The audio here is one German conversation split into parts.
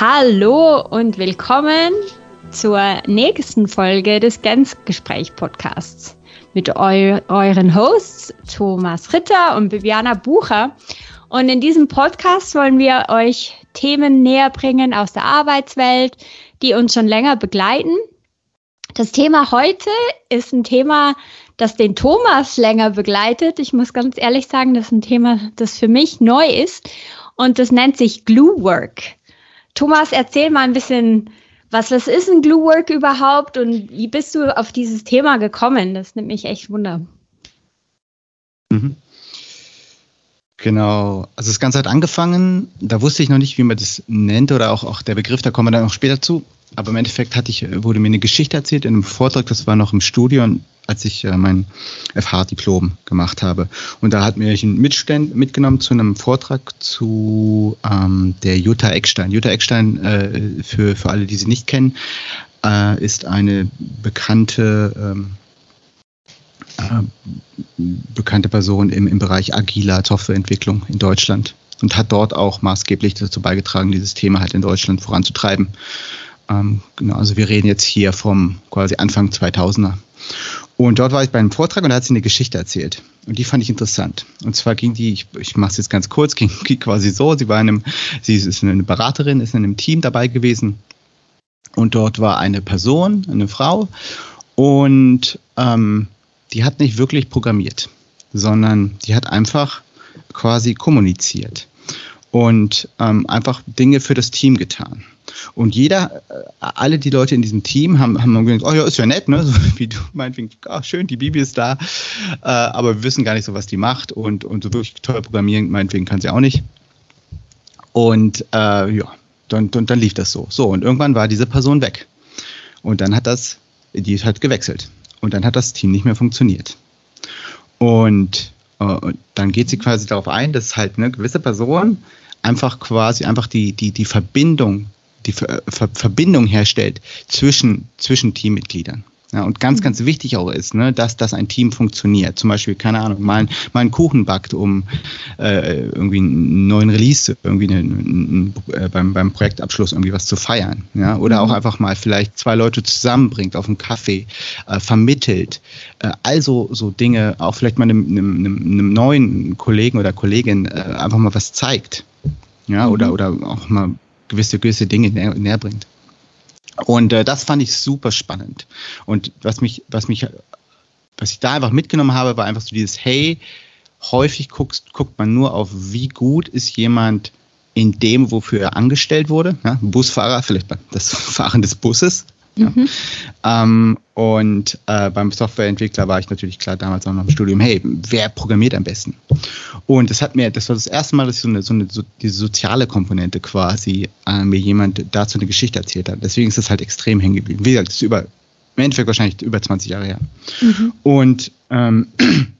Hallo und willkommen zur nächsten Folge des Gänzgespräch-Podcasts mit eu euren Hosts Thomas Ritter und Viviana Bucher. Und in diesem Podcast wollen wir euch Themen näher bringen aus der Arbeitswelt, die uns schon länger begleiten. Das Thema heute ist ein Thema, das den Thomas länger begleitet. Ich muss ganz ehrlich sagen, das ist ein Thema, das für mich neu ist. Und das nennt sich Glue Work. Thomas, erzähl mal ein bisschen, was, was ist ein Glue Work überhaupt und wie bist du auf dieses Thema gekommen? Das nimmt mich echt wunder. Mhm. Genau, also das Ganze hat angefangen, da wusste ich noch nicht, wie man das nennt oder auch, auch der Begriff, da kommen wir dann auch später zu. Aber im Endeffekt hatte ich, wurde mir eine Geschichte erzählt in einem Vortrag, das war noch im Studio, als ich äh, mein FH-Diplom gemacht habe. Und da hat mir ein Mitstudent mitgenommen zu einem Vortrag zu ähm, der Jutta Eckstein. Jutta Eckstein, äh, für, für alle, die sie nicht kennen, äh, ist eine bekannte ähm, äh, bekannte Person im, im Bereich agiler Softwareentwicklung in Deutschland und hat dort auch maßgeblich dazu beigetragen, dieses Thema halt in Deutschland voranzutreiben. Ähm, genau, also wir reden jetzt hier vom quasi Anfang 2000er. Und dort war ich bei einem Vortrag und da hat sie eine Geschichte erzählt. Und die fand ich interessant. Und zwar ging die, ich, ich mache es jetzt ganz kurz, ging, ging quasi so, sie war in einem, sie ist eine Beraterin, ist in einem Team dabei gewesen. Und dort war eine Person, eine Frau, und ähm, die hat nicht wirklich programmiert, sondern die hat einfach quasi kommuniziert und ähm, einfach Dinge für das Team getan. Und jeder, äh, alle die Leute in diesem Team haben, haben gedacht, oh ja, ist ja nett, ne? So wie du meinetwegen, oh, schön, die Bibi ist da, äh, aber wir wissen gar nicht so, was die macht und, und so wirklich toll programmieren, meinetwegen kann sie auch nicht. Und äh, ja, dann, dann, dann lief das so. So, und irgendwann war diese Person weg. Und dann hat das, die hat gewechselt. Und dann hat das Team nicht mehr funktioniert. Und, äh, und dann geht sie quasi darauf ein, dass halt eine gewisse Person einfach quasi einfach die, die, die Verbindung die Ver Ver Verbindung herstellt zwischen, zwischen Teammitgliedern. Ja, und ganz, ganz wichtig auch ist, ne, dass, dass ein Team funktioniert. Zum Beispiel, keine Ahnung, mal, mal einen Kuchen backt, um äh, irgendwie einen neuen Release, irgendwie eine, ein, äh, beim, beim Projektabschluss irgendwie was zu feiern. Ja? Oder auch mhm. einfach mal vielleicht zwei Leute zusammenbringt auf einen Kaffee, äh, vermittelt. Äh, also so Dinge, auch vielleicht mal einem, einem, einem neuen Kollegen oder Kollegin äh, einfach mal was zeigt. Ja, oder, mhm. oder auch mal gewisse, gewisse Dinge näher, näher bringt. Und äh, das fand ich super spannend. Und was mich, was mich, was ich da einfach mitgenommen habe, war einfach so dieses, hey, häufig guckst, guckt man nur auf, wie gut ist jemand in dem, wofür er angestellt wurde. Ja, Busfahrer, vielleicht das Fahren des Busses. Ja. Mhm. Ähm, und äh, beim Softwareentwickler war ich natürlich klar damals auch noch im Studium, hey, wer programmiert am besten? Und das hat mir, das war das erste Mal, dass ich so eine, so eine so diese soziale Komponente quasi äh, mir jemand dazu eine Geschichte erzählt hat. Deswegen ist das halt extrem hängen geblieben. Wie gesagt, das ist über, im Endeffekt wahrscheinlich über 20 Jahre her. Mhm. Und ähm,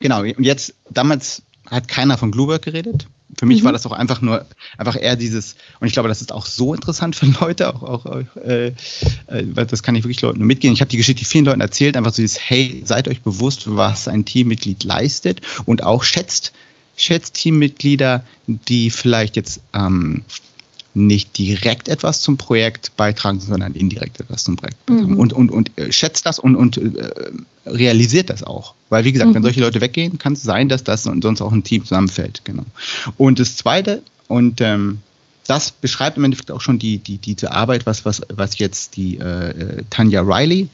genau, und jetzt, damals hat keiner von Bluework geredet. Für mich mhm. war das auch einfach nur, einfach eher dieses, und ich glaube, das ist auch so interessant für Leute, auch, auch äh, äh, das kann ich wirklich Leuten nur mitgehen. Ich habe die Geschichte vielen Leuten erzählt, einfach so dieses, hey, seid euch bewusst, was ein Teammitglied leistet und auch schätzt, schätzt Teammitglieder, die vielleicht jetzt ähm, nicht direkt etwas zum Projekt beitragen, sondern indirekt etwas zum Projekt beitragen. Mhm. Und, und, und äh, schätzt das und, und äh, realisiert das auch. Weil, wie gesagt, mhm. wenn solche Leute weggehen, kann es sein, dass das sonst auch ein Team zusammenfällt. Genau. Und das Zweite, und ähm, das beschreibt im Endeffekt auch schon die, die, diese Arbeit, was, was, was jetzt die äh, äh Tanja Riley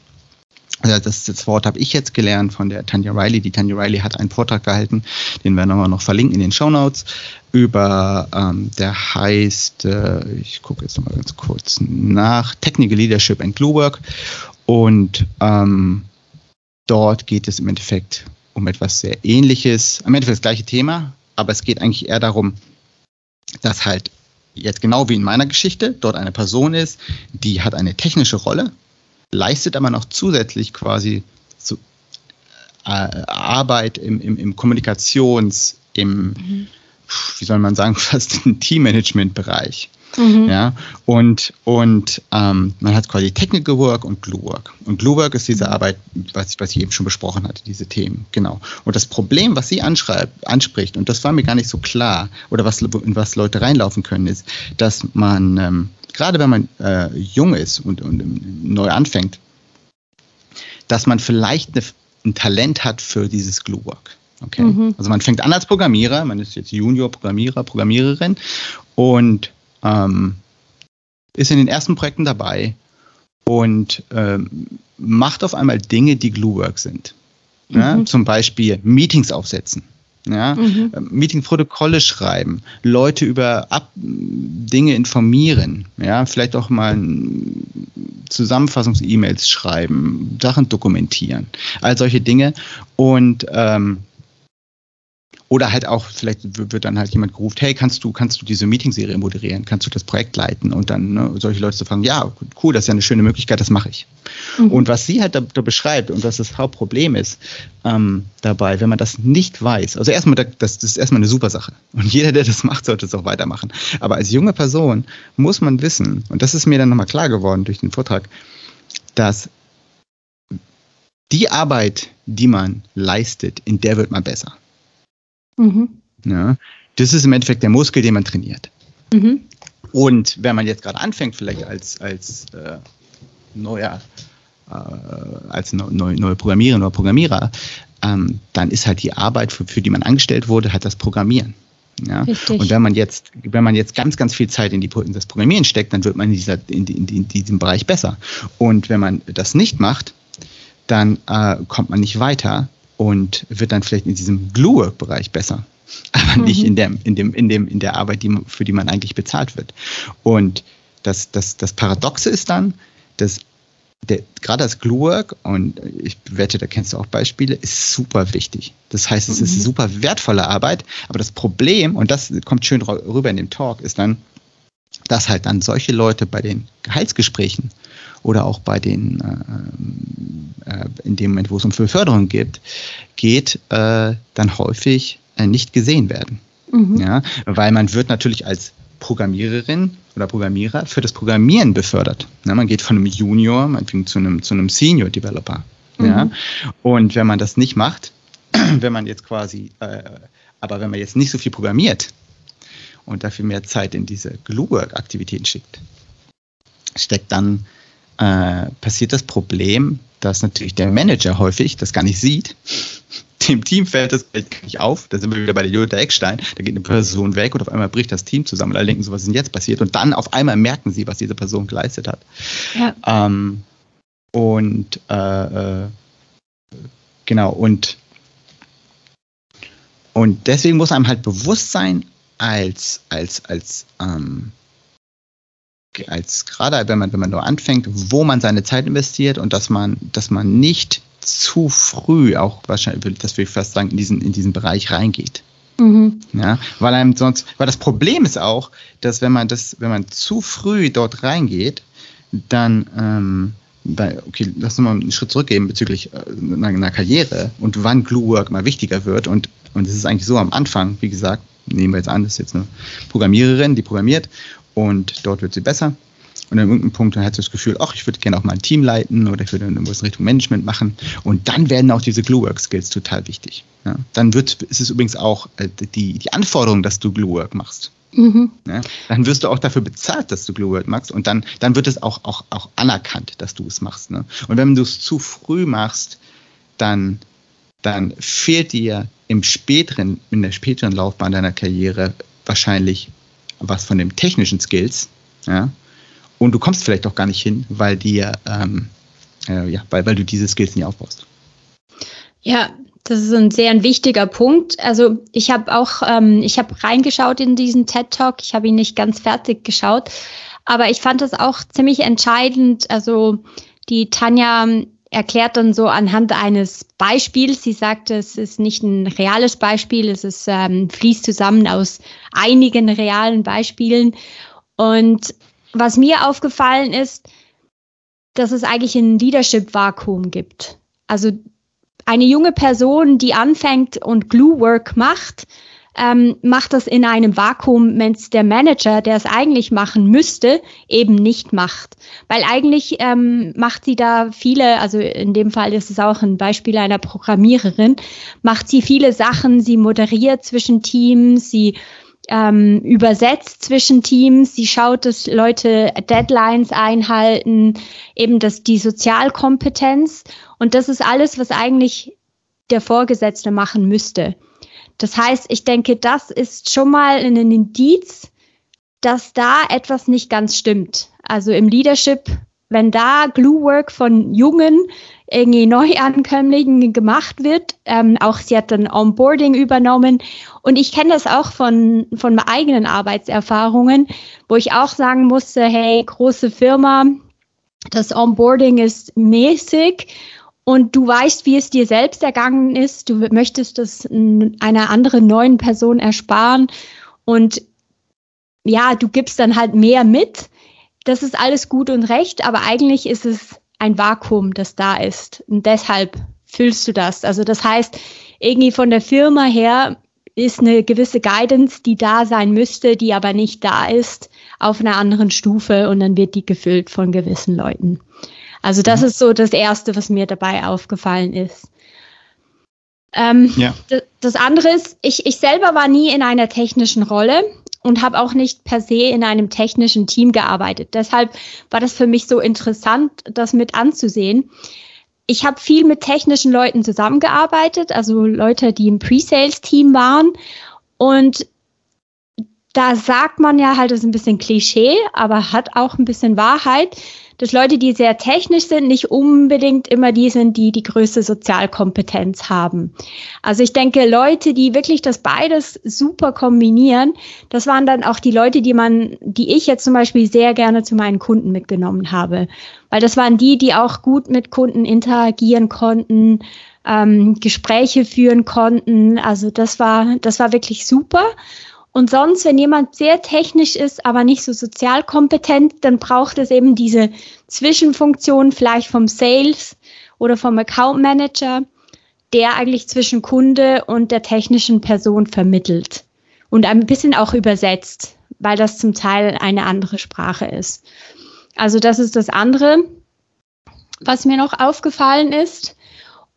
das, das Wort habe ich jetzt gelernt von der Tanja Riley. Die Tanja Riley hat einen Vortrag gehalten, den werden wir noch verlinken in den Show Notes, über, ähm, der heißt, äh, ich gucke jetzt nochmal ganz kurz nach, Technical Leadership and Glue Work. Und ähm, dort geht es im Endeffekt um etwas sehr ähnliches, im Endeffekt das gleiche Thema, aber es geht eigentlich eher darum, dass halt jetzt genau wie in meiner Geschichte dort eine Person ist, die hat eine technische Rolle, leistet aber noch zusätzlich quasi so, äh, Arbeit im, im, im Kommunikations-, im mhm. wie soll man sagen, fast ein Teammanagement-Bereich. Mhm. Ja, und, und ähm, man hat quasi Technical Work und Glue Work. Und Glue Work ist diese Arbeit, was, was ich eben schon besprochen hatte, diese Themen, genau. Und das Problem, was sie anschreibt, anspricht, und das war mir gar nicht so klar, oder was, in was Leute reinlaufen können, ist, dass man, ähm, gerade wenn man äh, jung ist und, und neu anfängt, dass man vielleicht eine, ein Talent hat für dieses Glue Work. Okay. Mhm. Also man fängt an als Programmierer, man ist jetzt Junior-Programmierer, Programmiererin und ähm, ist in den ersten Projekten dabei und ähm, macht auf einmal Dinge, die Gluework sind. Ja? Mhm. Zum Beispiel Meetings aufsetzen. Ja, mhm. Ähm, Meetingprotokolle schreiben, Leute über Ab Dinge informieren, ja, vielleicht auch mal Zusammenfassungs-E-Mails schreiben, Sachen dokumentieren, all solche Dinge. Und ähm, oder halt auch, vielleicht wird dann halt jemand gerufen, hey, kannst du, kannst du diese Meetingserie moderieren, kannst du das Projekt leiten und dann ne, solche Leute zu fragen, ja, cool, das ist ja eine schöne Möglichkeit, das mache ich. Mhm. Und was sie halt da, da, beschreibt und was das Hauptproblem ist ähm, dabei, wenn man das nicht weiß, also erstmal, das, das ist erstmal eine super Sache und jeder, der das macht, sollte es auch weitermachen. Aber als junge Person muss man wissen, und das ist mir dann nochmal klar geworden durch den Vortrag, dass die Arbeit, die man leistet, in der wird man besser. Mhm. Ja, das ist im Endeffekt der Muskel, den man trainiert. Mhm. Und wenn man jetzt gerade anfängt, vielleicht als, als äh, neuer, äh, als neu, neue Programmiererin oder Programmierer, ähm, dann ist halt die Arbeit, für, für die man angestellt wurde, halt das Programmieren. Ja? Und wenn man jetzt, wenn man jetzt ganz, ganz viel Zeit in, die, in das Programmieren steckt, dann wird man in, dieser, in, in, in diesem Bereich besser. Und wenn man das nicht macht, dann äh, kommt man nicht weiter und wird dann vielleicht in diesem Glue-Work-Bereich besser, aber mhm. nicht in, der, in, dem, in, dem, in der Arbeit, die, für die man eigentlich bezahlt wird. Und das, das, das Paradoxe ist dann, dass der, gerade das Glue-Work, und ich wette, da kennst du auch Beispiele, ist super wichtig. Das heißt, es mhm. ist super wertvolle Arbeit, aber das Problem, und das kommt schön rüber in dem Talk, ist dann, dass halt dann solche Leute bei den Gehaltsgesprächen oder auch bei den, äh, äh, in dem Moment, wo es um Förderung geht, geht äh, dann häufig äh, nicht gesehen werden. Mhm. Ja, weil man wird natürlich als Programmiererin oder Programmierer für das Programmieren befördert. Ja, man geht von einem Junior, man fängt zu einem, zu einem Senior Developer. Mhm. Ja, und wenn man das nicht macht, wenn man jetzt quasi, äh, aber wenn man jetzt nicht so viel programmiert und dafür mehr Zeit in diese Glue-Work-Aktivitäten steckt, steckt dann äh, passiert das Problem, dass natürlich der Manager häufig das gar nicht sieht. Dem Team fällt das nicht auf. Da sind wir wieder bei der Jutta Eckstein. Da geht eine Person weg und auf einmal bricht das Team zusammen. Und alle denken so, was ist denn jetzt passiert? Und dann auf einmal merken sie, was diese Person geleistet hat. Ja. Ähm, und äh, äh, genau, und, und deswegen muss einem halt bewusst sein, als, als, als ähm, als gerade wenn man, wenn man nur anfängt, wo man seine Zeit investiert und dass man, dass man nicht zu früh auch wahrscheinlich, das will ich fast sagen, in diesen, in diesen Bereich reingeht. Mhm. Ja, weil einem sonst, weil das Problem ist auch, dass wenn man das, wenn man zu früh dort reingeht, dann, ähm, bei, okay, lass uns mal einen Schritt zurückgehen bezüglich äh, einer Karriere und wann Glue Work mal wichtiger wird und, und es ist eigentlich so am Anfang, wie gesagt, nehmen wir jetzt an, das ist jetzt eine Programmiererin, die programmiert und dort wird sie besser. Und an irgendeinem Punkt dann hat sie das Gefühl, ach, ich würde gerne auch mal ein Team leiten oder ich würde irgendwas in Richtung Management machen. Und dann werden auch diese Glue-Work-Skills total wichtig. Ja? Dann wird, ist es übrigens auch äh, die, die Anforderung, dass du Glue-Work machst. Mhm. Ja? Dann wirst du auch dafür bezahlt, dass du Glue-Work machst. Und dann, dann wird es auch, auch, auch anerkannt, dass du es machst. Ne? Und wenn du es zu früh machst, dann, dann fehlt dir im späteren, in der späteren Laufbahn deiner Karriere wahrscheinlich was von den technischen Skills, ja, und du kommst vielleicht auch gar nicht hin, weil dir, ähm, äh, ja, weil, weil du diese Skills nicht aufbaust. Ja, das ist ein sehr ein wichtiger Punkt. Also ich habe auch, ähm, ich habe reingeschaut in diesen TED Talk. Ich habe ihn nicht ganz fertig geschaut, aber ich fand das auch ziemlich entscheidend. Also die Tanja erklärt dann so anhand eines Beispiels. Sie sagt, es ist nicht ein reales Beispiel, es ist, ähm, fließt zusammen aus einigen realen Beispielen. Und was mir aufgefallen ist, dass es eigentlich ein Leadership-Vakuum gibt. Also eine junge Person, die anfängt und Glue Work macht, ähm, macht das in einem Vakuum, wenn es der Manager, der es eigentlich machen müsste, eben nicht macht. Weil eigentlich ähm, macht sie da viele, also in dem Fall ist es auch ein Beispiel einer Programmiererin, macht sie viele Sachen, sie moderiert zwischen Teams, sie ähm, übersetzt zwischen Teams, sie schaut, dass Leute Deadlines einhalten, eben das, die Sozialkompetenz. Und das ist alles, was eigentlich der Vorgesetzte machen müsste. Das heißt, ich denke, das ist schon mal ein Indiz, dass da etwas nicht ganz stimmt. Also im Leadership, wenn da Glue Work von jungen, irgendwie Neuankömmlingen gemacht wird, ähm, auch sie hat dann Onboarding übernommen und ich kenne das auch von, von meinen eigenen Arbeitserfahrungen, wo ich auch sagen musste, hey, große Firma, das Onboarding ist mäßig und du weißt, wie es dir selbst ergangen ist. Du möchtest das einer anderen neuen Person ersparen und ja, du gibst dann halt mehr mit. Das ist alles gut und recht, aber eigentlich ist es ein Vakuum, das da ist. Und deshalb fühlst du das. Also das heißt, irgendwie von der Firma her ist eine gewisse Guidance, die da sein müsste, die aber nicht da ist, auf einer anderen Stufe und dann wird die gefüllt von gewissen Leuten. Also das mhm. ist so das Erste, was mir dabei aufgefallen ist. Ähm, ja. Das andere ist, ich, ich selber war nie in einer technischen Rolle und habe auch nicht per se in einem technischen Team gearbeitet. Deshalb war das für mich so interessant, das mit anzusehen. Ich habe viel mit technischen Leuten zusammengearbeitet, also Leute, die im Pre-Sales-Team waren. Und da sagt man ja halt, das ist ein bisschen Klischee, aber hat auch ein bisschen Wahrheit, dass Leute, die sehr technisch sind, nicht unbedingt immer die sind, die die größte Sozialkompetenz haben. Also ich denke, Leute, die wirklich das beides super kombinieren, das waren dann auch die Leute, die man, die ich jetzt zum Beispiel sehr gerne zu meinen Kunden mitgenommen habe. Weil das waren die, die auch gut mit Kunden interagieren konnten, ähm, Gespräche führen konnten. Also das war, das war wirklich super. Und sonst, wenn jemand sehr technisch ist, aber nicht so sozial kompetent, dann braucht es eben diese Zwischenfunktion vielleicht vom Sales oder vom Account Manager, der eigentlich zwischen Kunde und der technischen Person vermittelt und ein bisschen auch übersetzt, weil das zum Teil eine andere Sprache ist. Also das ist das andere, was mir noch aufgefallen ist.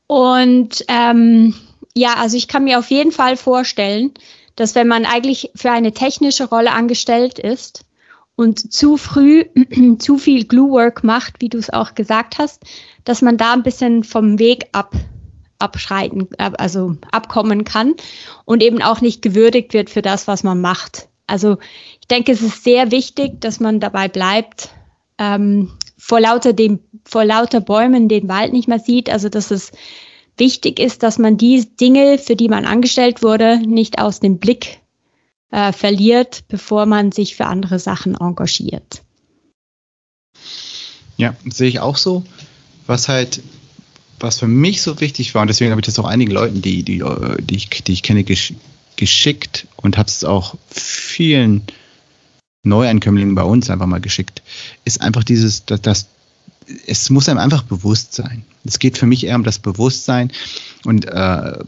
Und ähm, ja, also ich kann mir auf jeden Fall vorstellen, dass wenn man eigentlich für eine technische Rolle angestellt ist und zu früh zu viel Glue Work macht, wie du es auch gesagt hast, dass man da ein bisschen vom Weg ab abschreiten, also abkommen kann und eben auch nicht gewürdigt wird für das, was man macht. Also ich denke, es ist sehr wichtig, dass man dabei bleibt, ähm, vor lauter dem, vor lauter Bäumen den Wald nicht mehr sieht. Also dass es wichtig ist, dass man die Dinge, für die man angestellt wurde, nicht aus dem Blick äh, verliert, bevor man sich für andere Sachen engagiert. Ja, sehe ich auch so. Was halt, was für mich so wichtig war, und deswegen habe ich das auch einigen Leuten, die, die, äh, die, ich, die ich kenne, geschickt und habe es auch vielen Neuankömmlingen bei uns einfach mal geschickt, ist einfach dieses, dass, dass es muss einem einfach bewusst sein. Es geht für mich eher um das Bewusstsein und äh,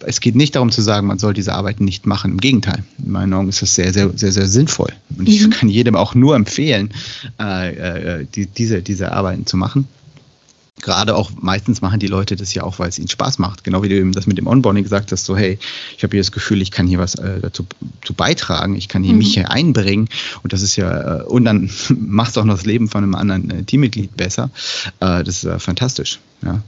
es geht nicht darum zu sagen, man soll diese Arbeiten nicht machen. Im Gegenteil, in meinen Augen ist das sehr, sehr, sehr, sehr sinnvoll. Und ich mhm. kann jedem auch nur empfehlen, äh, äh, die, diese, diese Arbeiten zu machen gerade auch meistens machen die Leute das ja auch, weil es ihnen Spaß macht. Genau wie du eben das mit dem Onboarding gesagt hast, so hey, ich habe hier das Gefühl, ich kann hier was äh, dazu, beitragen, ich kann hier mhm. mich hier einbringen und das ist ja, äh, und dann machst du auch noch das Leben von einem anderen äh, Teammitglied besser. Äh, das ist fantastisch. Ja.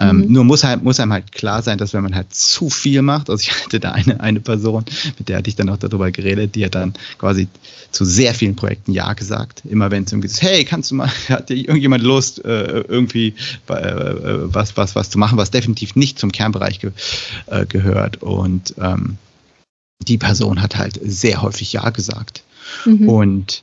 Ähm, mhm. Nur muss halt, muss einem halt klar sein, dass wenn man halt zu viel macht, also ich hatte da eine, eine Person, mit der hatte ich dann auch darüber geredet, die hat dann quasi zu sehr vielen Projekten Ja gesagt. Immer wenn es irgendwie ist, hey, kannst du mal, hat dir irgendjemand Lust, äh, irgendwie äh, äh, was, was, was zu machen, was definitiv nicht zum Kernbereich ge äh, gehört. Und ähm, die Person hat halt sehr häufig Ja gesagt. Mhm. Und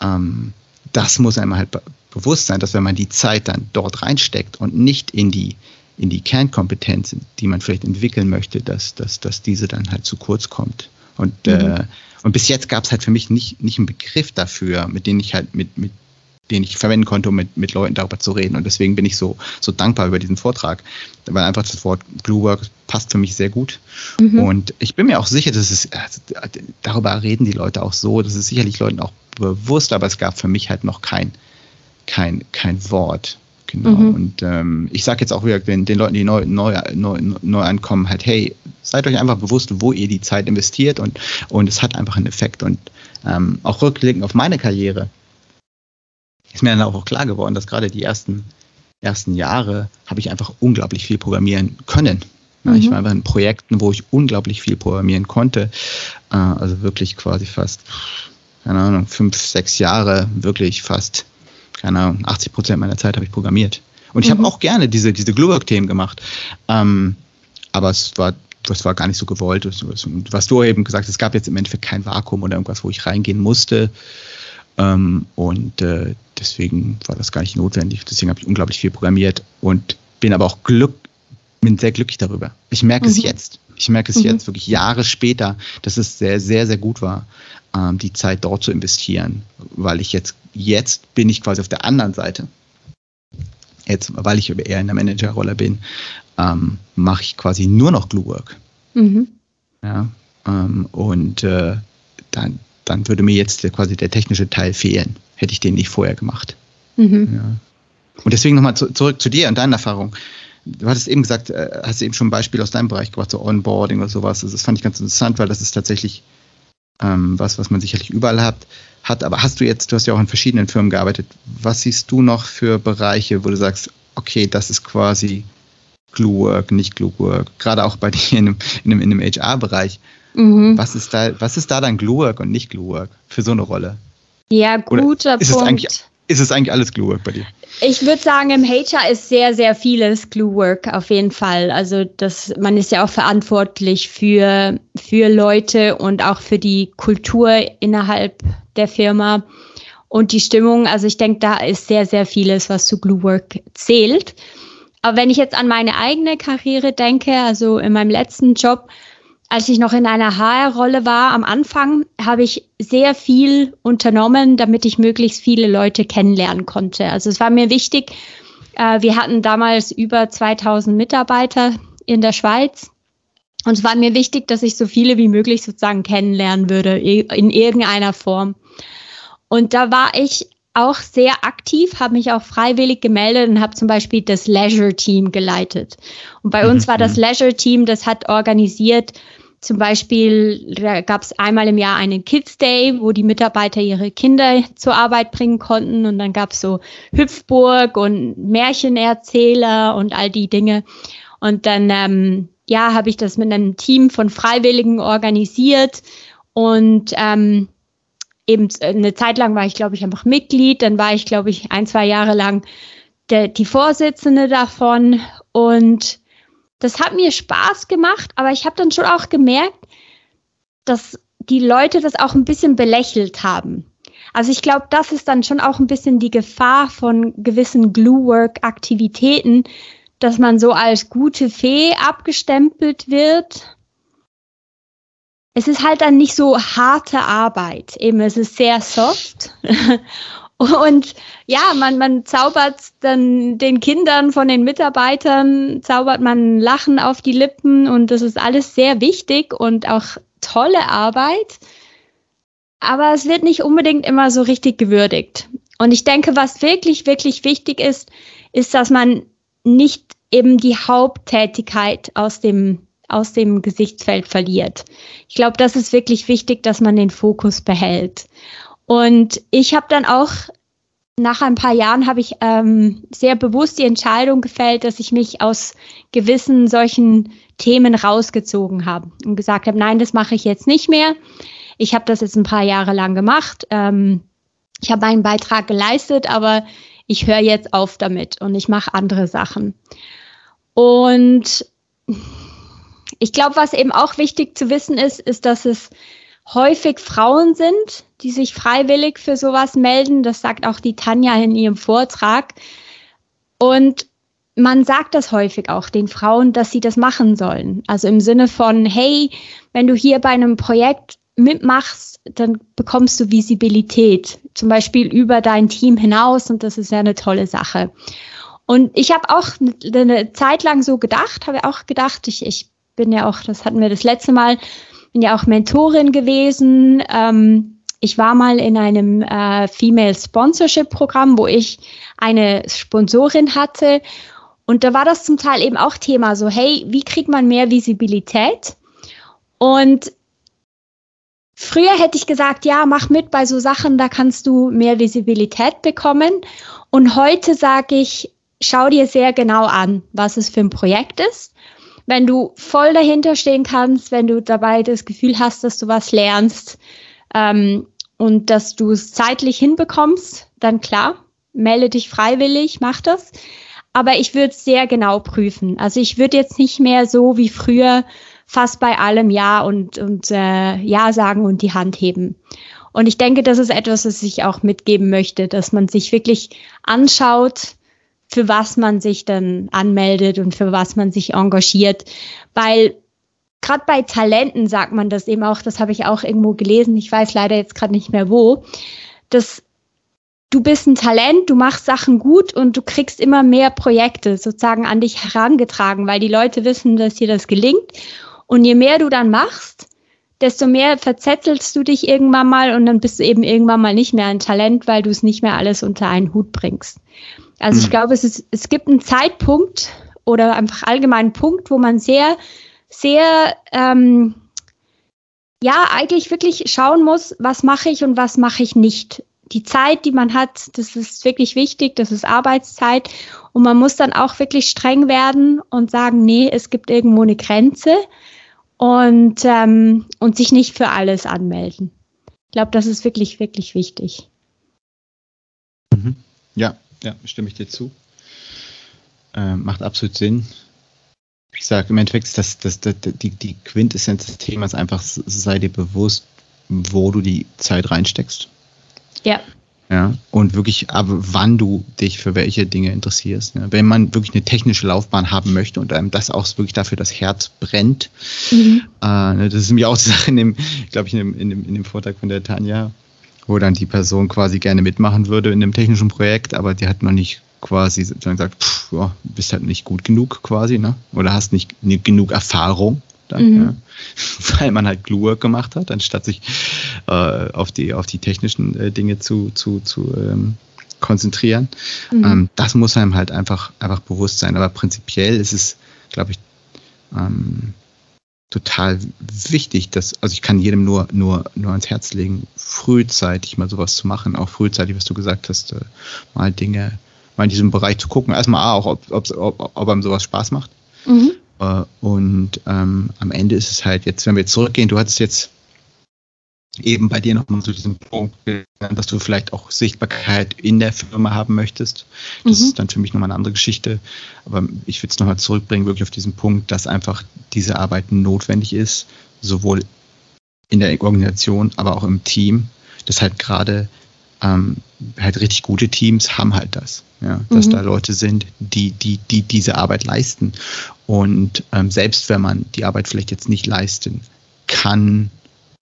ähm, das muss einem halt bewusst sein, dass wenn man die Zeit dann dort reinsteckt und nicht in die, in die Kernkompetenzen, die man vielleicht entwickeln möchte, dass, dass, dass diese dann halt zu kurz kommt. Und, mhm. äh, und bis jetzt gab es halt für mich nicht, nicht einen Begriff dafür, mit dem ich halt mit, mit den ich verwenden konnte, um mit, mit Leuten darüber zu reden. Und deswegen bin ich so, so dankbar über diesen Vortrag, weil einfach das Wort Gluework passt für mich sehr gut. Mhm. Und ich bin mir auch sicher, dass es, also, darüber reden die Leute auch so, das ist sicherlich Leuten auch bewusst, aber es gab für mich halt noch kein, kein, kein Wort. Genau. Mhm. Und ähm, ich sage jetzt auch wieder den, den Leuten, die neu, neu, neu, neu ankommen, halt, hey, seid euch einfach bewusst, wo ihr die Zeit investiert und, und es hat einfach einen Effekt. Und ähm, auch rückblickend auf meine Karriere ist mir dann auch klar geworden, dass gerade die ersten, ersten Jahre habe ich einfach unglaublich viel programmieren können. Mhm. Ich war einfach in Projekten, wo ich unglaublich viel programmieren konnte. Äh, also wirklich quasi fast, keine Ahnung, fünf, sechs Jahre wirklich fast keine Ahnung, 80 Prozent meiner Zeit habe ich programmiert. Und ich mhm. habe auch gerne diese, diese Glue-Work-Themen gemacht. Ähm, aber es war, das war gar nicht so gewollt. Und was du eben gesagt hast, es gab jetzt im Endeffekt kein Vakuum oder irgendwas, wo ich reingehen musste. Ähm, und äh, deswegen war das gar nicht notwendig. Deswegen habe ich unglaublich viel programmiert und bin aber auch glück, bin sehr glücklich darüber. Ich merke mhm. es jetzt. Ich merke es mhm. jetzt wirklich Jahre später, dass es sehr, sehr, sehr gut war, ähm, die Zeit dort zu investieren, weil ich jetzt Jetzt bin ich quasi auf der anderen Seite. Jetzt, weil ich eher in der Managerrolle bin, ähm, mache ich quasi nur noch Glue Work. Mhm. Ja, ähm, und äh, dann, dann würde mir jetzt quasi der technische Teil fehlen, hätte ich den nicht vorher gemacht. Mhm. Ja. Und deswegen nochmal zu, zurück zu dir und deiner Erfahrung. Du hattest eben gesagt, äh, hast du eben schon ein Beispiel aus deinem Bereich gebracht, so Onboarding oder sowas. Also das fand ich ganz interessant, weil das ist tatsächlich ähm, was, was man sicherlich überall hat, hat. Aber hast du jetzt, du hast ja auch in verschiedenen Firmen gearbeitet, was siehst du noch für Bereiche, wo du sagst, okay, das ist quasi Glue-Work, nicht Glue-Work, gerade auch bei dir in einem, in einem, in einem HR-Bereich. Mhm. Was, ist da, was ist da dann Glue-Work und nicht Glue-Work für so eine Rolle? Ja, guter Oder ist Punkt. Es eigentlich, ist es eigentlich alles Glue-Work bei dir? Ich würde sagen, im HR ist sehr, sehr vieles Glue-Work auf jeden Fall. Also das, man ist ja auch verantwortlich für, für Leute und auch für die Kultur innerhalb der Firma und die Stimmung. Also ich denke, da ist sehr, sehr vieles, was zu Glue-Work zählt. Aber wenn ich jetzt an meine eigene Karriere denke, also in meinem letzten Job, als ich noch in einer HR-Rolle war am Anfang, habe ich sehr viel unternommen, damit ich möglichst viele Leute kennenlernen konnte. Also es war mir wichtig, äh, wir hatten damals über 2000 Mitarbeiter in der Schweiz. Und es war mir wichtig, dass ich so viele wie möglich sozusagen kennenlernen würde, in irgendeiner Form. Und da war ich auch sehr aktiv, habe mich auch freiwillig gemeldet und habe zum Beispiel das Leisure Team geleitet. Und bei uns mhm. war das mhm. Leisure Team, das hat organisiert, zum Beispiel gab es einmal im Jahr einen Kids Day, wo die Mitarbeiter ihre Kinder zur Arbeit bringen konnten. Und dann gab es so Hüpfburg und Märchenerzähler und all die Dinge. Und dann, ähm, ja, habe ich das mit einem Team von Freiwilligen organisiert. Und ähm, eben eine Zeit lang war ich, glaube ich, einfach Mitglied. Dann war ich, glaube ich, ein, zwei Jahre lang der, die Vorsitzende davon. Und das hat mir Spaß gemacht, aber ich habe dann schon auch gemerkt, dass die Leute das auch ein bisschen belächelt haben. Also ich glaube, das ist dann schon auch ein bisschen die Gefahr von gewissen Glue-Work-Aktivitäten, dass man so als gute Fee abgestempelt wird. Es ist halt dann nicht so harte Arbeit. Eben, es ist sehr soft. Und ja, man, man zaubert dann den Kindern von den Mitarbeitern, zaubert man Lachen auf die Lippen und das ist alles sehr wichtig und auch tolle Arbeit. Aber es wird nicht unbedingt immer so richtig gewürdigt. Und ich denke, was wirklich, wirklich wichtig ist, ist, dass man nicht eben die Haupttätigkeit aus dem, aus dem Gesichtsfeld verliert. Ich glaube, das ist wirklich wichtig, dass man den Fokus behält. Und ich habe dann auch nach ein paar Jahren habe ich ähm, sehr bewusst die Entscheidung gefällt, dass ich mich aus gewissen solchen Themen rausgezogen habe und gesagt habe, nein, das mache ich jetzt nicht mehr. Ich habe das jetzt ein paar Jahre lang gemacht. Ähm, ich habe meinen Beitrag geleistet, aber ich höre jetzt auf damit und ich mache andere Sachen. Und ich glaube, was eben auch wichtig zu wissen ist, ist, dass es häufig Frauen sind, die sich freiwillig für sowas melden. Das sagt auch die Tanja in ihrem Vortrag. Und man sagt das häufig auch den Frauen, dass sie das machen sollen. Also im Sinne von, hey, wenn du hier bei einem Projekt mitmachst, dann bekommst du Visibilität, zum Beispiel über dein Team hinaus und das ist ja eine tolle Sache. Und ich habe auch eine Zeit lang so gedacht, habe auch gedacht, ich, ich bin ja auch, das hatten wir das letzte Mal, bin ja auch Mentorin gewesen. Ähm, ich war mal in einem äh, Female Sponsorship Programm, wo ich eine Sponsorin hatte. Und da war das zum Teil eben auch Thema, so, hey, wie kriegt man mehr Visibilität? Und früher hätte ich gesagt, ja, mach mit bei so Sachen, da kannst du mehr Visibilität bekommen. Und heute sage ich, schau dir sehr genau an, was es für ein Projekt ist. Wenn du voll dahinter stehen kannst, wenn du dabei das Gefühl hast, dass du was lernst ähm, und dass du es zeitlich hinbekommst, dann klar, melde dich freiwillig, mach das. Aber ich würde es sehr genau prüfen. Also ich würde jetzt nicht mehr so wie früher fast bei allem Ja und, und äh, Ja sagen und die Hand heben. Und ich denke, das ist etwas, was ich auch mitgeben möchte, dass man sich wirklich anschaut, für was man sich dann anmeldet und für was man sich engagiert. Weil gerade bei Talenten sagt man das eben auch, das habe ich auch irgendwo gelesen, ich weiß leider jetzt gerade nicht mehr wo, dass du bist ein Talent, du machst Sachen gut und du kriegst immer mehr Projekte sozusagen an dich herangetragen, weil die Leute wissen, dass dir das gelingt. Und je mehr du dann machst, desto mehr verzettelst du dich irgendwann mal und dann bist du eben irgendwann mal nicht mehr ein Talent, weil du es nicht mehr alles unter einen Hut bringst. Also ich hm. glaube, es, ist, es gibt einen Zeitpunkt oder einfach allgemeinen Punkt, wo man sehr, sehr, ähm, ja, eigentlich wirklich schauen muss, was mache ich und was mache ich nicht. Die Zeit, die man hat, das ist wirklich wichtig, das ist Arbeitszeit. Und man muss dann auch wirklich streng werden und sagen, nee, es gibt irgendwo eine Grenze und, ähm, und sich nicht für alles anmelden. Ich glaube, das ist wirklich, wirklich wichtig. Mhm. Ja, ja, stimme ich dir zu. Äh, macht absolut Sinn. Ich sage, im Endeffekt ist das, das, das, die, die Quintessenz des Themas einfach, sei dir bewusst, wo du die Zeit reinsteckst. Ja. Ja, und wirklich, aber wann du dich für welche Dinge interessierst. Ja. Wenn man wirklich eine technische Laufbahn haben möchte und einem das auch wirklich dafür das Herz brennt, mhm. äh, ne, das ist mir auch die Sache in dem, glaube ich, in dem, in, dem, in dem Vortrag von der Tanja, wo dann die Person quasi gerne mitmachen würde in dem technischen Projekt, aber die hat noch nicht quasi dann gesagt, pff, ja, bist halt nicht gut genug quasi, ne? Oder hast nicht genug Erfahrung. Dann, mhm. ja, weil man halt Glue gemacht hat, anstatt sich äh, auf die auf die technischen äh, Dinge zu zu, zu ähm, konzentrieren. Mhm. Ähm, das muss einem halt einfach einfach bewusst sein. Aber prinzipiell ist es, glaube ich, ähm, total wichtig, dass, also ich kann jedem nur, nur, nur ans Herz legen, frühzeitig mal sowas zu machen, auch frühzeitig, was du gesagt hast, äh, mal Dinge, mal in diesem Bereich zu gucken. Erstmal auch, ob, ob, ob, ob einem sowas Spaß macht. Mhm. Und ähm, am Ende ist es halt jetzt, wenn wir jetzt zurückgehen, du hattest jetzt eben bei dir nochmal zu diesem Punkt, dass du vielleicht auch Sichtbarkeit in der Firma haben möchtest. Das mhm. ist dann für mich nochmal eine andere Geschichte. Aber ich würde es nochmal zurückbringen, wirklich auf diesen Punkt, dass einfach diese Arbeit notwendig ist, sowohl in der Organisation, aber auch im Team. Das halt gerade ähm, halt richtig gute Teams haben halt das, ja, dass mhm. da Leute sind, die, die, die diese Arbeit leisten. Und ähm, selbst wenn man die Arbeit vielleicht jetzt nicht leisten kann,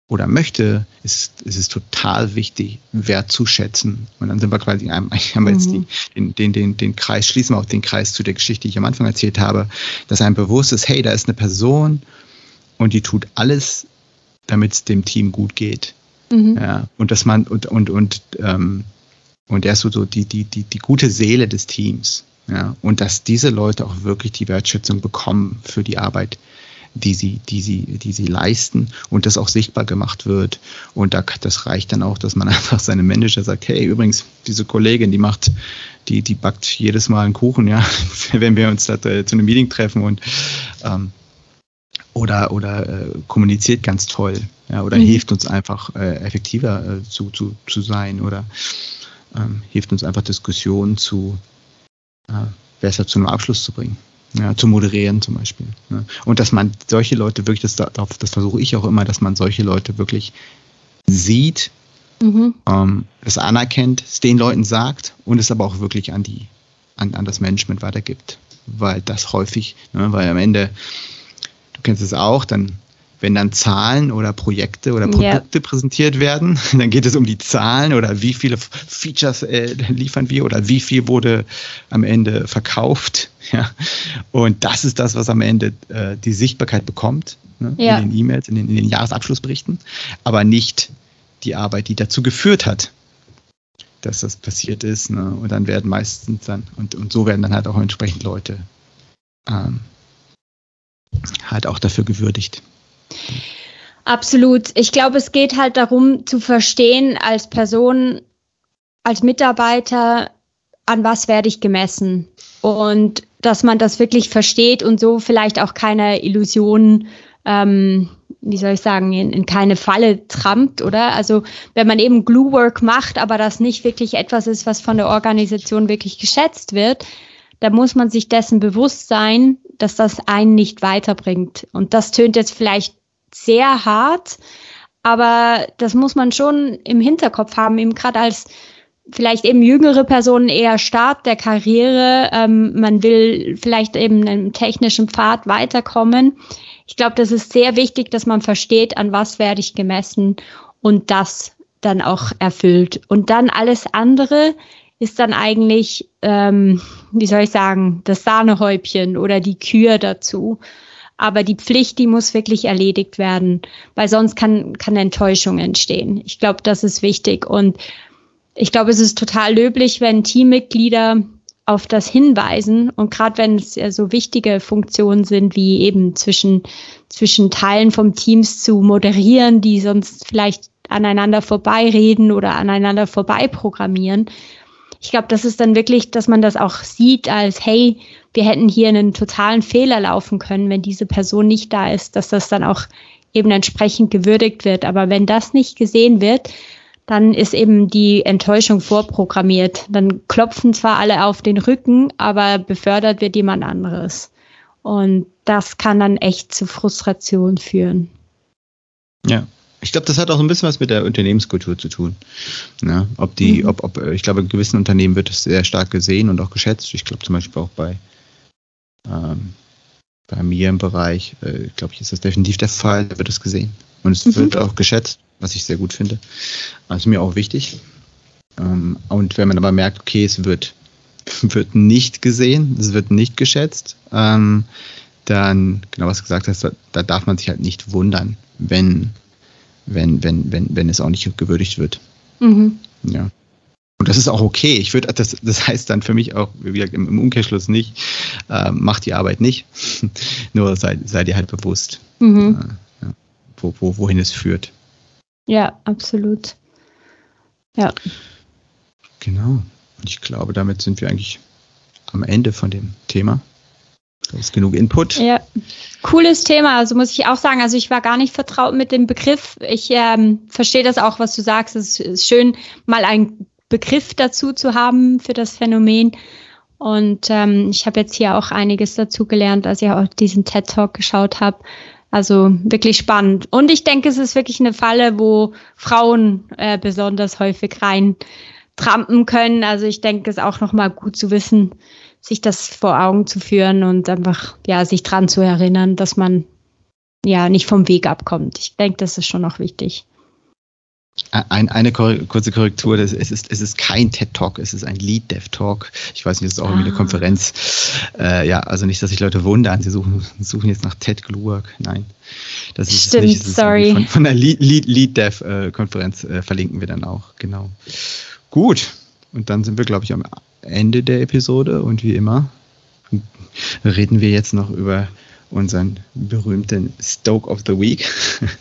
oder möchte, ist, ist es total wichtig, wertzuschätzen. Und dann sind wir quasi, haben wir jetzt mhm. den, den, den, den Kreis, schließen wir auch den Kreis zu der Geschichte, die ich am Anfang erzählt habe, dass einem bewusst ist, hey, da ist eine Person und die tut alles, damit es dem Team gut geht. Mhm. Ja, und dass man, und, und, und, ähm, und er ist so, so die, die, die, die gute Seele des Teams. Ja, und dass diese Leute auch wirklich die Wertschätzung bekommen für die Arbeit, die sie, die sie, die sie leisten und das auch sichtbar gemacht wird. Und da, das reicht dann auch, dass man einfach seinem Manager sagt, hey, übrigens, diese Kollegin, die macht, die, die backt jedes Mal einen Kuchen, ja, wenn wir uns da zu einem Meeting treffen und ähm, oder, oder äh, kommuniziert ganz toll, ja, oder mhm. hilft uns einfach äh, effektiver äh, zu, zu, zu sein oder ähm, hilft uns einfach Diskussionen zu äh, besser zu einem Abschluss zu bringen ja, zu moderieren zum Beispiel. Ne? Und dass man solche Leute wirklich, das, das versuche ich auch immer, dass man solche Leute wirklich sieht, mhm. ähm, es anerkennt, es den Leuten sagt und es aber auch wirklich an die, an, an das Management weitergibt. Weil das häufig, ne, weil am Ende, du kennst es auch, dann wenn dann Zahlen oder Projekte oder Produkte yeah. präsentiert werden, dann geht es um die Zahlen oder wie viele Features äh, liefern wir oder wie viel wurde am Ende verkauft. Ja. Und das ist das, was am Ende äh, die Sichtbarkeit bekommt ne? ja. in den E-Mails, in den, in den Jahresabschlussberichten, aber nicht die Arbeit, die dazu geführt hat, dass das passiert ist. Ne? Und dann werden meistens dann, und, und so werden dann halt auch entsprechend Leute ähm, halt auch dafür gewürdigt. Absolut. Ich glaube, es geht halt darum zu verstehen als Person, als Mitarbeiter, an was werde ich gemessen und dass man das wirklich versteht und so vielleicht auch keine Illusionen, ähm, wie soll ich sagen, in, in keine Falle trampt, oder? Also wenn man eben Glue Work macht, aber das nicht wirklich etwas ist, was von der Organisation wirklich geschätzt wird, da muss man sich dessen bewusst sein, dass das einen nicht weiterbringt. Und das tönt jetzt vielleicht sehr hart, aber das muss man schon im Hinterkopf haben, eben gerade als vielleicht eben jüngere Personen eher Start der Karriere. Ähm, man will vielleicht eben einen technischen Pfad weiterkommen. Ich glaube, das ist sehr wichtig, dass man versteht, an was werde ich gemessen und das dann auch erfüllt. Und dann alles andere ist dann eigentlich, ähm, wie soll ich sagen, das Sahnehäubchen oder die Kür dazu. Aber die Pflicht, die muss wirklich erledigt werden, weil sonst kann, kann Enttäuschung entstehen. Ich glaube, das ist wichtig. Und ich glaube, es ist total löblich, wenn Teammitglieder auf das hinweisen und gerade wenn es ja so wichtige Funktionen sind, wie eben zwischen, zwischen Teilen vom Teams zu moderieren, die sonst vielleicht aneinander vorbeireden oder aneinander vorbeiprogrammieren, ich glaube, das ist dann wirklich, dass man das auch sieht als, hey, wir hätten hier einen totalen Fehler laufen können, wenn diese Person nicht da ist, dass das dann auch eben entsprechend gewürdigt wird. Aber wenn das nicht gesehen wird, dann ist eben die Enttäuschung vorprogrammiert. Dann klopfen zwar alle auf den Rücken, aber befördert wird jemand anderes. Und das kann dann echt zu Frustration führen. Ja, ich glaube, das hat auch so ein bisschen was mit der Unternehmenskultur zu tun. Ne? ob die, mhm. ob, ob, ich glaube, in gewissen Unternehmen wird es sehr stark gesehen und auch geschätzt. Ich glaube zum Beispiel auch bei, ähm, bei mir im Bereich, äh, glaube ich, ist das definitiv der Fall, da wird es gesehen. Und es mhm. wird auch geschätzt, was ich sehr gut finde. Also mir auch wichtig. Ähm, und wenn man aber merkt, okay, es wird, wird nicht gesehen, es wird nicht geschätzt, ähm, dann, genau was du gesagt hast, da, da darf man sich halt nicht wundern, wenn wenn, wenn, wenn, wenn es auch nicht gewürdigt wird. Mhm. Ja. Und das ist auch okay. Ich würde, das, das heißt dann für mich auch, wie im, im Umkehrschluss nicht, äh, macht die Arbeit nicht. Nur sei, sei dir halt bewusst, mhm. äh, ja, wo, wo, wohin es führt. Ja, absolut. Ja. Genau. Und ich glaube, damit sind wir eigentlich am Ende von dem Thema. Da ist genug Input. Ja, cooles Thema. Also muss ich auch sagen, also ich war gar nicht vertraut mit dem Begriff. Ich ähm, verstehe das auch, was du sagst. Es ist schön, mal einen Begriff dazu zu haben für das Phänomen. Und ähm, ich habe jetzt hier auch einiges dazu gelernt, als ich auch diesen TED Talk geschaut habe. Also wirklich spannend. Und ich denke, es ist wirklich eine Falle, wo Frauen äh, besonders häufig rein trampen können. Also ich denke, es ist auch nochmal gut zu wissen, sich das vor Augen zu führen und einfach, ja, sich dran zu erinnern, dass man ja nicht vom Weg abkommt. Ich denke, das ist schon noch wichtig. Ein, eine kurze Korrektur, das, es, ist, es ist kein TED-Talk, es ist ein Lead-Dev-Talk. Ich weiß nicht, das ist auch ah. irgendwie eine Konferenz. Äh, ja, also nicht, dass sich Leute wundern, sie suchen, suchen jetzt nach TED Gluak. Nein, das ist Stimmt, nicht. Das sorry. Von, von der Lead-Dev-Konferenz äh, verlinken wir dann auch, genau. Gut, und dann sind wir, glaube ich, am Ende der Episode und wie immer reden wir jetzt noch über unseren berühmten Stoke of the Week.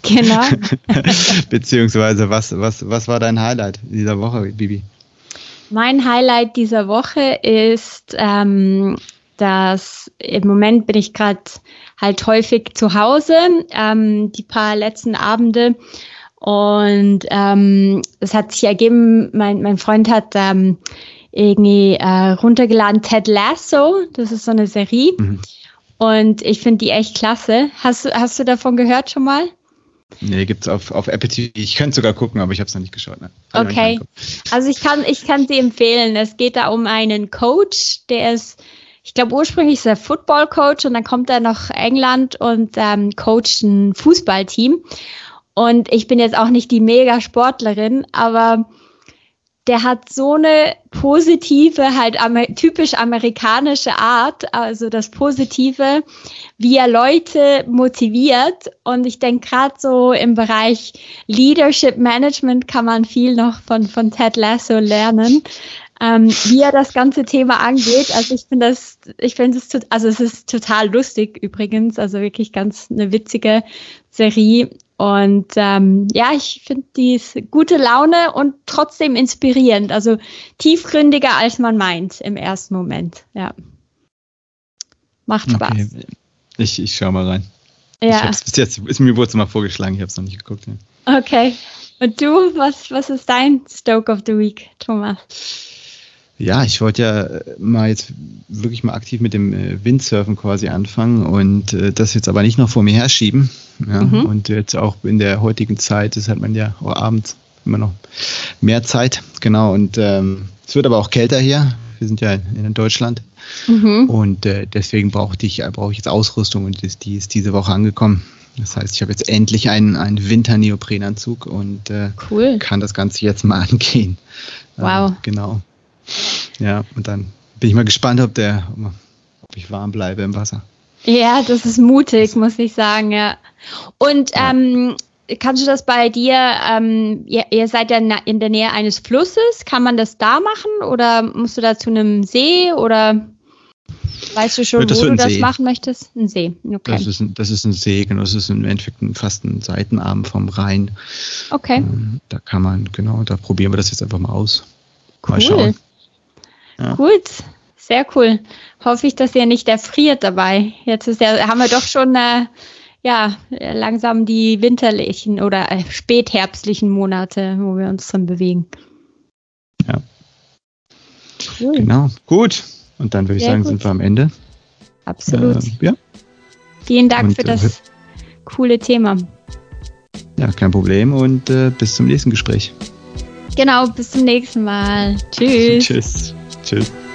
Genau. Beziehungsweise, was, was, was war dein Highlight dieser Woche, Bibi? Mein Highlight dieser Woche ist, ähm, dass im Moment bin ich gerade halt häufig zu Hause, ähm, die paar letzten Abende. Und ähm, es hat sich ergeben, mein, mein Freund hat ähm, irgendwie äh, runtergeladen Ted Lasso. Das ist so eine Serie. Mhm. Und ich finde die echt klasse. Hast, hast du davon gehört schon mal? Nee, gibt's auf, auf Apple TV. Ich könnte sogar gucken, aber ich habe es noch nicht geschaut. Ne? Okay. Also ich kann, ich kann sie empfehlen. Es geht da um einen Coach, der ist, ich glaube ursprünglich ist er Football Coach und dann kommt er nach England und ähm, coacht ein Fußballteam. Und ich bin jetzt auch nicht die Mega-Sportlerin, aber der hat so eine positive, halt amer typisch amerikanische Art, also das Positive, wie er Leute motiviert. Und ich denke, gerade so im Bereich Leadership Management kann man viel noch von, von Ted Lasso lernen. Ähm, wie er das ganze Thema angeht. Also ich finde das, ich finde es, also es ist total lustig übrigens, also wirklich ganz eine witzige Serie. Und ähm, ja, ich finde die ist gute Laune und trotzdem inspirierend. Also tiefgründiger, als man meint im ersten Moment. Ja. Macht Spaß. Okay. Ich, ich schau mal rein. Ja. Ich hab's bis jetzt, ist mir wurde es mal vorgeschlagen, ich habe es noch nicht geguckt. Ja. Okay. Und du, was, was ist dein Stoke of the Week, Thomas? Ja, ich wollte ja äh, mal jetzt wirklich mal aktiv mit dem äh, Windsurfen quasi anfangen und äh, das jetzt aber nicht noch vor mir herschieben. Ja? Mhm. Und jetzt auch in der heutigen Zeit, das hat man ja auch abends immer noch mehr Zeit. Genau, und ähm, es wird aber auch kälter hier. Wir sind ja in, Deutschland. Mhm. Und äh, deswegen brauchte ich, brauche ich jetzt Ausrüstung und die ist, die ist diese Woche angekommen. Das heißt, ich habe jetzt endlich einen, einen Winter-Neoprenanzug und äh, cool. kann das Ganze jetzt mal angehen. Wow. Ähm, genau. Ja, und dann bin ich mal gespannt, ob, der, ob ich warm bleibe im Wasser. Ja, das ist mutig, muss ich sagen, ja. Und ja. Ähm, kannst du das bei dir, ähm, ihr, ihr, seid ja in der Nähe eines Flusses, kann man das da machen oder musst du da zu einem See oder weißt du schon, wo du das See. machen möchtest? Ein See, okay. Das ist ein, das ist ein See, genau, das ist im Endeffekt fast ein Seitenarm vom Rhein. Okay. Ähm, da kann man, genau, da probieren wir das jetzt einfach mal aus. Cool. Mal schauen. Ja. Gut, sehr cool. Hoffe ich, dass ihr nicht erfriert dabei. Jetzt ist ja, haben wir doch schon äh, ja, langsam die winterlichen oder äh, spätherbstlichen Monate, wo wir uns drin bewegen. Ja. Cool. Genau. Gut. Und dann würde ich sagen, gut. sind wir am Ende. Absolut. Äh, ja. Vielen Dank und, für das äh, coole Thema. Ja, kein Problem und äh, bis zum nächsten Gespräch. Genau, bis zum nächsten Mal. Tschüss. Tschüss. Tschüss.